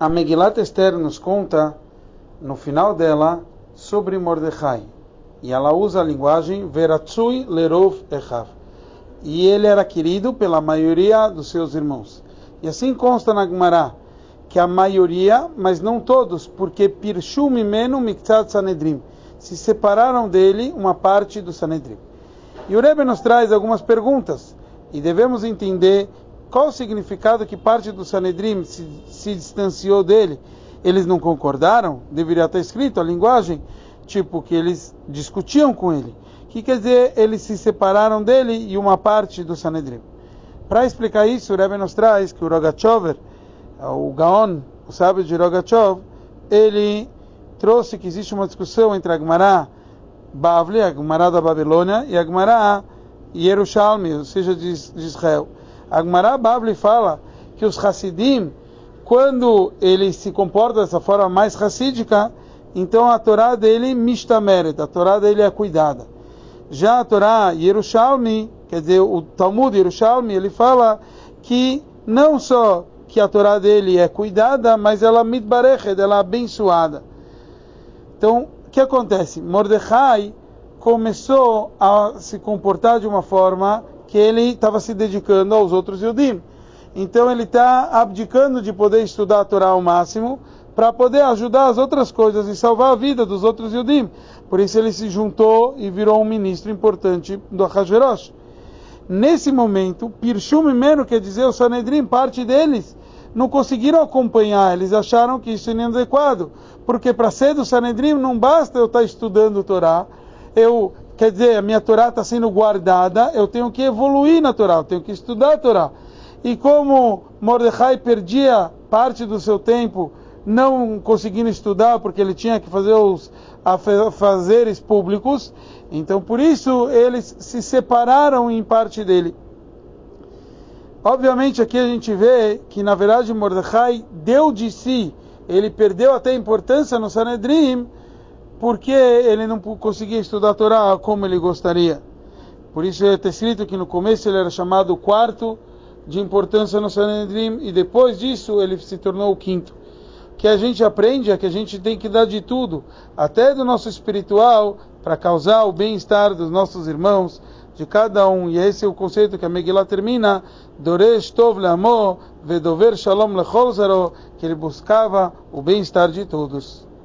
A Megilat Esther nos conta, no final dela, sobre Mordecai. E ela usa a linguagem Veratsui Lerov Echav. E ele era querido pela maioria dos seus irmãos. E assim consta na Gemara, que a maioria, mas não todos, porque Pirshu Mimenu Miktzat Sanedrim, se separaram dele uma parte do Sanedrim. E o Rebbe nos traz algumas perguntas, e devemos entender qual o significado que parte do Sanedrim se, se distanciou dele? Eles não concordaram? Deveria estar escrito a linguagem, tipo que eles discutiam com ele. Que quer dizer, eles se separaram dele e uma parte do Sanedrim. Para explicar isso, o Rebbe nos traz que o Rogachover, o Gaon, o sábio de Rogachov, ele trouxe que existe uma discussão entre a Gemara Bavli, a Gemara da Babilônia, e a Gemara Yerushalmi, ou seja, de Israel. A Gemara Babli fala que os Hassidim, quando ele se comporta dessa forma mais hassídica, então a Torá dele mistameret, a Torá dele é cuidada. Já a Torá Yerushalmi, quer dizer, o Talmud Yerushalmi, ele fala que não só que a Torá dele é cuidada, mas ela mitbareched, ela é abençoada. Então, o que acontece? Mordecai começou a se comportar de uma forma que ele estava se dedicando aos outros Yudim. Então ele está abdicando de poder estudar a Torá ao máximo para poder ajudar as outras coisas e salvar a vida dos outros Yudim. Por isso ele se juntou e virou um ministro importante do Ahasverosh. Nesse momento, Pirshum Meno, quer dizer, o Sanedrim, parte deles, não conseguiram acompanhar, eles acharam que isso é inadequado. Porque para ser do Sanedrim não basta eu estar estudando a Torá, eu Quer dizer, a minha Torá está sendo guardada, eu tenho que evoluir na Torá, eu tenho que estudar a Torá. E como Mordecai perdia parte do seu tempo não conseguindo estudar, porque ele tinha que fazer os afazeres públicos, então por isso eles se separaram em parte dele. Obviamente aqui a gente vê que na verdade Mordecai deu de si, ele perdeu até importância no Sanedrim, porque ele não conseguia estudar a Torá como ele gostaria. Por isso está escrito que no começo ele era chamado quarto de importância no Sanedrim e depois disso ele se tornou o quinto. Que a gente aprende é que a gente tem que dar de tudo, até do nosso espiritual, para causar o bem-estar dos nossos irmãos, de cada um. E esse é o conceito que a Megillah termina, Doresh Tov Vedover Shalom Lechol que ele buscava o bem-estar de todos.